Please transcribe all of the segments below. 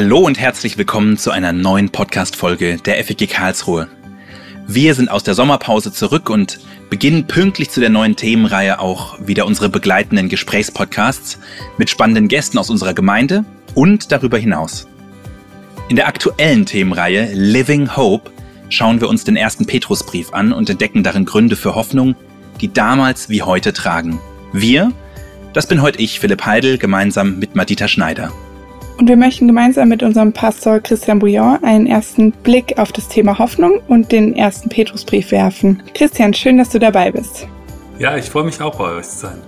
Hallo und herzlich willkommen zu einer neuen Podcast-Folge der FEG Karlsruhe. Wir sind aus der Sommerpause zurück und beginnen pünktlich zu der neuen Themenreihe auch wieder unsere begleitenden Gesprächspodcasts mit spannenden Gästen aus unserer Gemeinde und darüber hinaus. In der aktuellen Themenreihe Living Hope schauen wir uns den ersten Petrusbrief an und entdecken darin Gründe für Hoffnung, die damals wie heute tragen. Wir, das bin heute ich, Philipp Heidel, gemeinsam mit Madita Schneider. Und wir möchten gemeinsam mit unserem Pastor Christian Bouillon einen ersten Blick auf das Thema Hoffnung und den ersten Petrusbrief werfen. Christian, schön, dass du dabei bist. Ja, ich freue mich auch bei euch zu sein.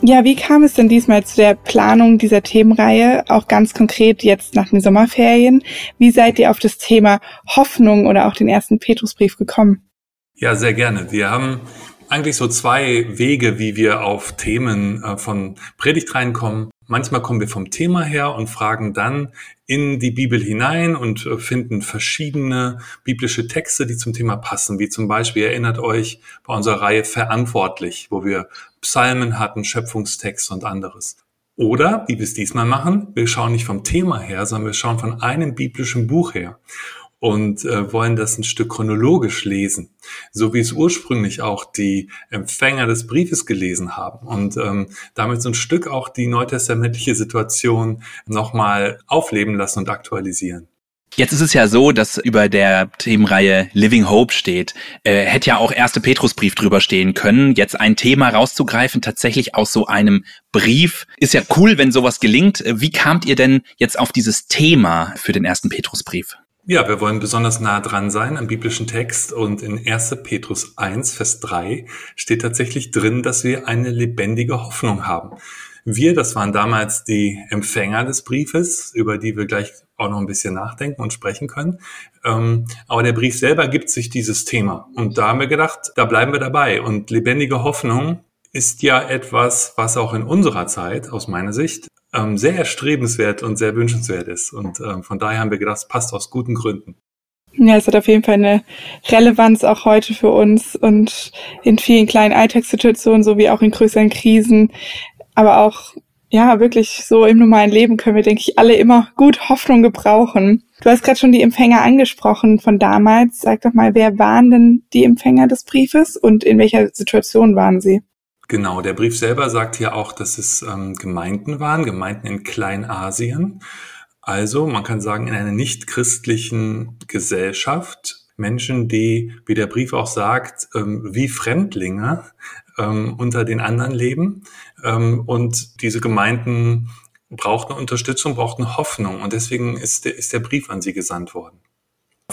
Ja, wie kam es denn diesmal zu der Planung dieser Themenreihe, auch ganz konkret jetzt nach den Sommerferien? Wie seid ihr auf das Thema Hoffnung oder auch den ersten Petrusbrief gekommen? Ja, sehr gerne. Wir haben eigentlich so zwei Wege, wie wir auf Themen äh, von Predigt reinkommen. Manchmal kommen wir vom Thema her und fragen dann in die Bibel hinein und äh, finden verschiedene biblische Texte, die zum Thema passen, wie zum Beispiel, erinnert euch bei unserer Reihe Verantwortlich, wo wir Psalmen hatten, Schöpfungstext und anderes. Oder, wie wir es diesmal machen, wir schauen nicht vom Thema her, sondern wir schauen von einem biblischen Buch her und äh, wollen das ein Stück chronologisch lesen, so wie es ursprünglich auch die Empfänger des Briefes gelesen haben und ähm, damit so ein Stück auch die neutestamentliche Situation nochmal aufleben lassen und aktualisieren. Jetzt ist es ja so, dass über der Themenreihe Living Hope steht. Äh, hätte ja auch erste Petrusbrief drüber stehen können. Jetzt ein Thema rauszugreifen, tatsächlich aus so einem Brief. Ist ja cool, wenn sowas gelingt. Wie kamt ihr denn jetzt auf dieses Thema für den ersten Petrusbrief? Ja, wir wollen besonders nah dran sein am biblischen Text und in 1. Petrus 1, Vers 3 steht tatsächlich drin, dass wir eine lebendige Hoffnung haben. Wir, das waren damals die Empfänger des Briefes, über die wir gleich auch noch ein bisschen nachdenken und sprechen können. Ähm, aber der Brief selber gibt sich dieses Thema. Und da haben wir gedacht, da bleiben wir dabei. Und lebendige Hoffnung ist ja etwas, was auch in unserer Zeit, aus meiner Sicht, ähm, sehr erstrebenswert und sehr wünschenswert ist. Und ähm, von daher haben wir gedacht, es passt aus guten Gründen. Ja, es hat auf jeden Fall eine Relevanz auch heute für uns und in vielen kleinen Alltagssituationen sowie auch in größeren Krisen. Aber auch, ja, wirklich so im normalen Leben können wir, denke ich, alle immer gut Hoffnung gebrauchen. Du hast gerade schon die Empfänger angesprochen von damals. Sag doch mal, wer waren denn die Empfänger des Briefes und in welcher Situation waren sie? Genau, der Brief selber sagt hier auch, dass es ähm, Gemeinden waren, Gemeinden in Kleinasien. Also man kann sagen, in einer nicht-christlichen Gesellschaft Menschen, die, wie der Brief auch sagt, ähm, wie Fremdlinge ähm, unter den anderen leben. Ähm, und diese Gemeinden brauchten Unterstützung, brauchten Hoffnung. Und deswegen ist der, ist der Brief an sie gesandt worden.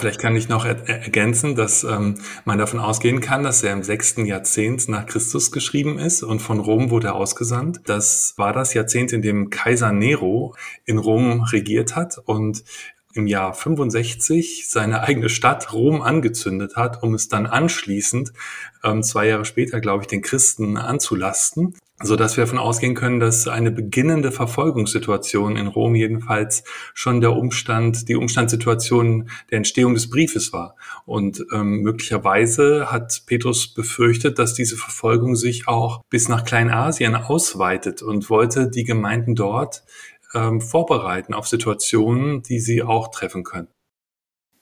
Vielleicht kann ich noch er ergänzen, dass ähm, man davon ausgehen kann, dass er im sechsten Jahrzehnt nach Christus geschrieben ist und von Rom wurde er ausgesandt. Das war das Jahrzehnt, in dem Kaiser Nero in Rom regiert hat und im Jahr 65 seine eigene Stadt Rom angezündet hat, um es dann anschließend, ähm, zwei Jahre später, glaube ich, den Christen anzulasten so dass wir davon ausgehen können, dass eine beginnende Verfolgungssituation in Rom jedenfalls schon der Umstand, die Umstandssituation der Entstehung des Briefes war. Und ähm, möglicherweise hat Petrus befürchtet, dass diese Verfolgung sich auch bis nach Kleinasien ausweitet und wollte die Gemeinden dort ähm, vorbereiten auf Situationen, die sie auch treffen können.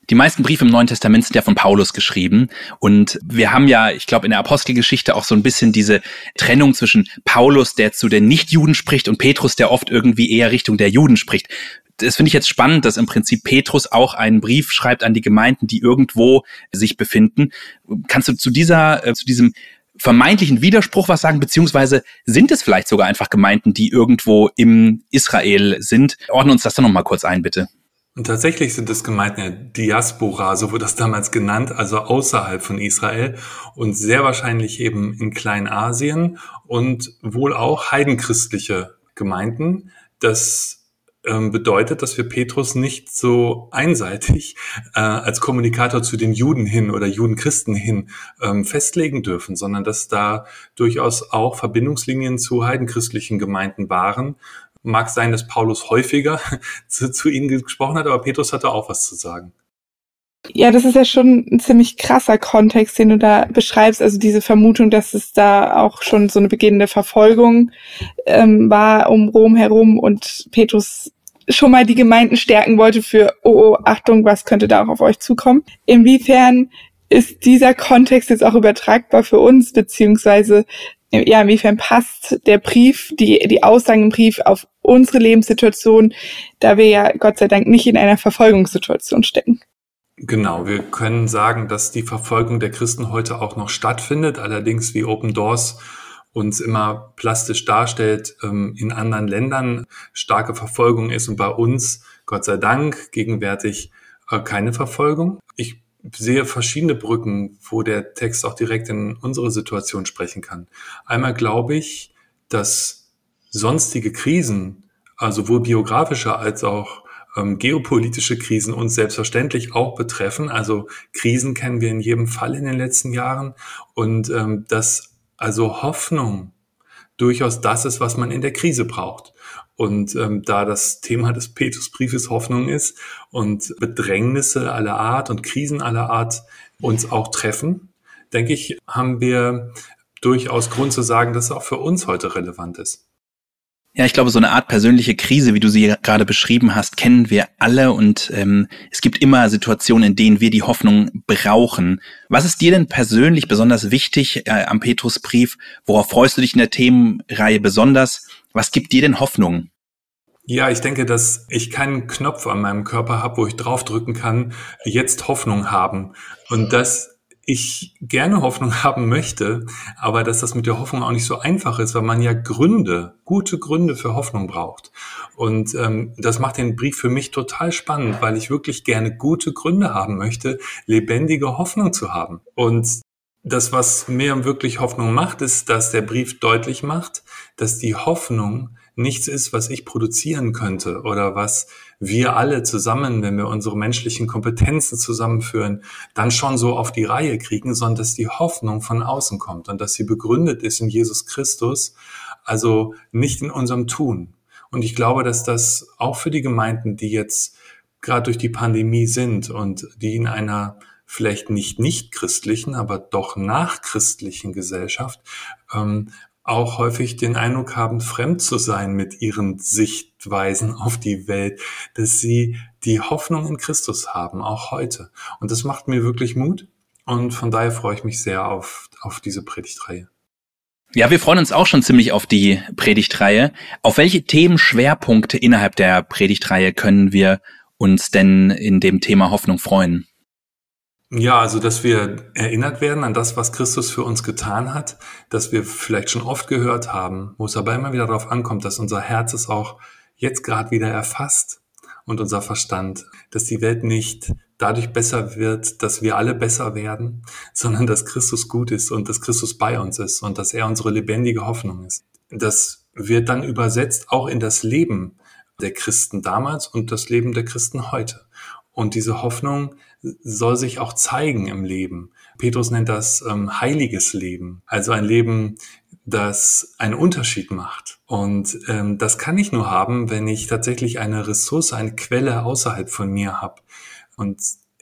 Die meisten Briefe im Neuen Testament sind ja von Paulus geschrieben. Und wir haben ja, ich glaube, in der Apostelgeschichte auch so ein bisschen diese Trennung zwischen Paulus, der zu den Nichtjuden spricht, und Petrus, der oft irgendwie eher Richtung der Juden spricht. Das finde ich jetzt spannend, dass im Prinzip Petrus auch einen Brief schreibt an die Gemeinden, die irgendwo sich befinden. Kannst du zu dieser, äh, zu diesem vermeintlichen Widerspruch was sagen, beziehungsweise sind es vielleicht sogar einfach Gemeinden, die irgendwo im Israel sind? Ordne uns das dann nochmal kurz ein, bitte. Und tatsächlich sind es Gemeinden der Diaspora, so wurde das damals genannt, also außerhalb von Israel und sehr wahrscheinlich eben in Kleinasien und wohl auch heidenchristliche Gemeinden. Das ähm, bedeutet, dass wir Petrus nicht so einseitig äh, als Kommunikator zu den Juden hin oder Judenchristen hin ähm, festlegen dürfen, sondern dass da durchaus auch Verbindungslinien zu heidenchristlichen Gemeinden waren, Mag sein, dass Paulus häufiger zu, zu ihnen gesprochen hat, aber Petrus hatte auch was zu sagen. Ja, das ist ja schon ein ziemlich krasser Kontext, den du da beschreibst. Also diese Vermutung, dass es da auch schon so eine beginnende Verfolgung ähm, war um Rom herum und Petrus schon mal die Gemeinden stärken wollte für, oh, oh, Achtung, was könnte da auch auf euch zukommen. Inwiefern ist dieser Kontext jetzt auch übertragbar für uns, beziehungsweise ja, inwiefern passt der Brief, die, die Aussagen im Brief auf unsere Lebenssituation, da wir ja Gott sei Dank nicht in einer Verfolgungssituation stecken? Genau, wir können sagen, dass die Verfolgung der Christen heute auch noch stattfindet, allerdings wie Open Doors uns immer plastisch darstellt, ähm, in anderen Ländern starke Verfolgung ist und bei uns, Gott sei Dank, gegenwärtig äh, keine Verfolgung. Ich sehe verschiedene Brücken, wo der Text auch direkt in unsere Situation sprechen kann. Einmal glaube ich, dass sonstige Krisen, also sowohl biografische als auch ähm, geopolitische Krisen uns selbstverständlich auch betreffen. Also Krisen kennen wir in jedem Fall in den letzten Jahren und ähm, dass also Hoffnung durchaus das ist, was man in der Krise braucht. Und ähm, da das Thema des Petrusbriefes Hoffnung ist und Bedrängnisse aller Art und Krisen aller Art uns auch treffen, denke ich, haben wir durchaus Grund zu sagen, dass es auch für uns heute relevant ist. Ja, ich glaube, so eine Art persönliche Krise, wie du sie gerade beschrieben hast, kennen wir alle und ähm, es gibt immer Situationen, in denen wir die Hoffnung brauchen. Was ist dir denn persönlich besonders wichtig äh, am Petrusbrief? Worauf freust du dich in der Themenreihe besonders? Was gibt dir denn Hoffnung? Ja, ich denke, dass ich keinen Knopf an meinem Körper habe, wo ich draufdrücken kann, jetzt Hoffnung haben. Und das ich gerne Hoffnung haben möchte, aber dass das mit der Hoffnung auch nicht so einfach ist, weil man ja Gründe, gute Gründe für Hoffnung braucht. Und ähm, das macht den Brief für mich total spannend, weil ich wirklich gerne gute Gründe haben möchte, lebendige Hoffnung zu haben. Und das, was mir wirklich Hoffnung macht, ist, dass der Brief deutlich macht, dass die Hoffnung nichts ist, was ich produzieren könnte oder was wir alle zusammen, wenn wir unsere menschlichen Kompetenzen zusammenführen, dann schon so auf die Reihe kriegen, sondern dass die Hoffnung von außen kommt und dass sie begründet ist in Jesus Christus, also nicht in unserem Tun. Und ich glaube, dass das auch für die Gemeinden, die jetzt gerade durch die Pandemie sind und die in einer vielleicht nicht nicht christlichen, aber doch nachchristlichen Gesellschaft ähm, auch häufig den Eindruck haben, fremd zu sein mit ihren Sichtweisen auf die Welt, dass sie die Hoffnung in Christus haben, auch heute. Und das macht mir wirklich Mut. Und von daher freue ich mich sehr auf, auf diese Predigtreihe. Ja, wir freuen uns auch schon ziemlich auf die Predigtreihe. Auf welche Themenschwerpunkte innerhalb der Predigtreihe können wir uns denn in dem Thema Hoffnung freuen? Ja, also dass wir erinnert werden an das, was Christus für uns getan hat, dass wir vielleicht schon oft gehört haben, wo es aber immer wieder darauf ankommt, dass unser Herz es auch jetzt gerade wieder erfasst und unser Verstand, dass die Welt nicht dadurch besser wird, dass wir alle besser werden, sondern dass Christus gut ist und dass Christus bei uns ist und dass er unsere lebendige Hoffnung ist. Das wird dann übersetzt auch in das Leben der Christen damals und das Leben der Christen heute. Und diese Hoffnung soll sich auch zeigen im Leben. Petrus nennt das ähm, heiliges Leben, also ein Leben, das einen Unterschied macht. Und ähm, das kann ich nur haben, wenn ich tatsächlich eine Ressource, eine Quelle außerhalb von mir habe. Und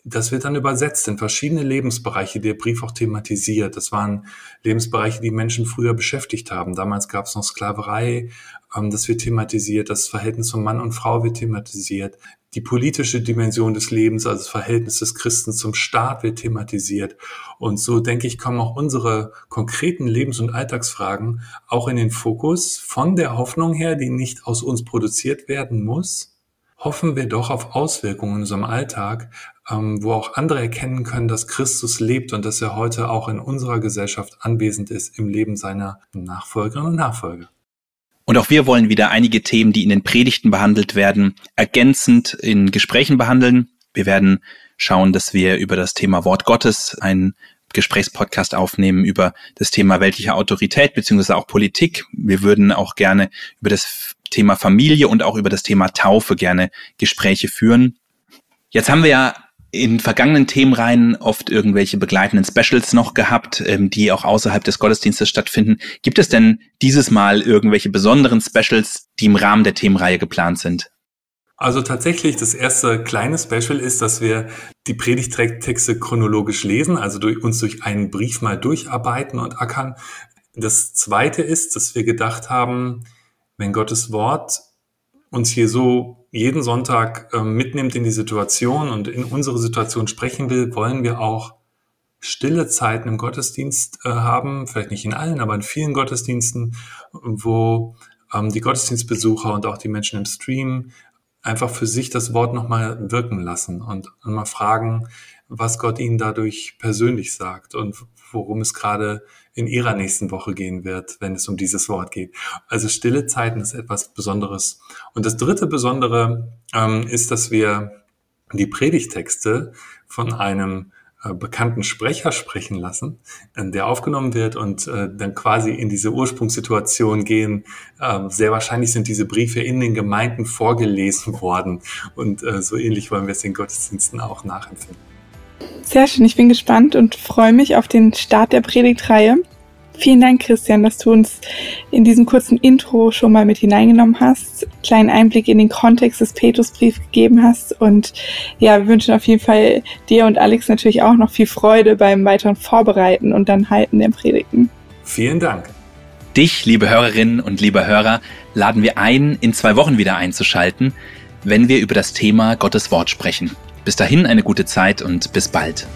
das wird dann übersetzt in verschiedene Lebensbereiche, der Brief auch thematisiert. Das waren Lebensbereiche, die Menschen früher beschäftigt haben. Damals gab es noch Sklaverei, ähm, das wird thematisiert, das Verhältnis von Mann und Frau wird thematisiert, die politische Dimension des Lebens, also das Verhältnis des Christen zum Staat wird thematisiert. Und so denke ich, kommen auch unsere konkreten Lebens- und Alltagsfragen auch in den Fokus von der Hoffnung her, die nicht aus uns produziert werden muss, hoffen wir doch auf Auswirkungen in unserem Alltag, ähm, wo auch andere erkennen können, dass Christus lebt und dass er heute auch in unserer Gesellschaft anwesend ist im Leben seiner Nachfolgerinnen und Nachfolger. Und auch wir wollen wieder einige Themen, die in den Predigten behandelt werden, ergänzend in Gesprächen behandeln. Wir werden schauen, dass wir über das Thema Wort Gottes einen Gesprächspodcast aufnehmen über das Thema weltliche Autorität beziehungsweise auch Politik. Wir würden auch gerne über das Thema Familie und auch über das Thema Taufe gerne Gespräche führen. Jetzt haben wir ja in vergangenen Themenreihen oft irgendwelche begleitenden Specials noch gehabt, ähm, die auch außerhalb des Gottesdienstes stattfinden. Gibt es denn dieses Mal irgendwelche besonderen Specials, die im Rahmen der Themenreihe geplant sind? Also tatsächlich, das erste kleine Special ist, dass wir die Predigttexte chronologisch lesen, also durch, uns durch einen Brief mal durcharbeiten und ackern. Das zweite ist, dass wir gedacht haben, wenn Gottes Wort uns hier so jeden Sonntag äh, mitnimmt in die Situation und in unsere Situation sprechen will, wollen wir auch stille Zeiten im Gottesdienst äh, haben, vielleicht nicht in allen, aber in vielen Gottesdiensten, wo ähm, die Gottesdienstbesucher und auch die Menschen im Stream einfach für sich das Wort nochmal wirken lassen und mal fragen, was Gott ihnen dadurch persönlich sagt und worum es gerade in ihrer nächsten Woche gehen wird, wenn es um dieses Wort geht. Also stille Zeiten ist etwas Besonderes. Und das dritte Besondere ähm, ist, dass wir die Predigtexte von einem äh, bekannten Sprecher sprechen lassen, äh, der aufgenommen wird und äh, dann quasi in diese Ursprungssituation gehen. Ähm, sehr wahrscheinlich sind diese Briefe in den Gemeinden vorgelesen worden und so ähnlich wollen wir es in Gottesdiensten auch nachempfinden. Sehr schön, ich bin gespannt und freue mich auf den Start der Predigtreihe. Vielen Dank, Christian, dass du uns in diesem kurzen Intro schon mal mit hineingenommen hast, kleinen Einblick in den Kontext des Petrusbriefs gegeben hast und ja, wir wünschen auf jeden Fall dir und Alex natürlich auch noch viel Freude beim weiteren Vorbereiten und dann Halten der Predigten. Vielen Dank. Dich, liebe Hörerinnen und liebe Hörer, laden wir ein, in zwei Wochen wieder einzuschalten, wenn wir über das Thema Gottes Wort sprechen. Bis dahin eine gute Zeit und bis bald.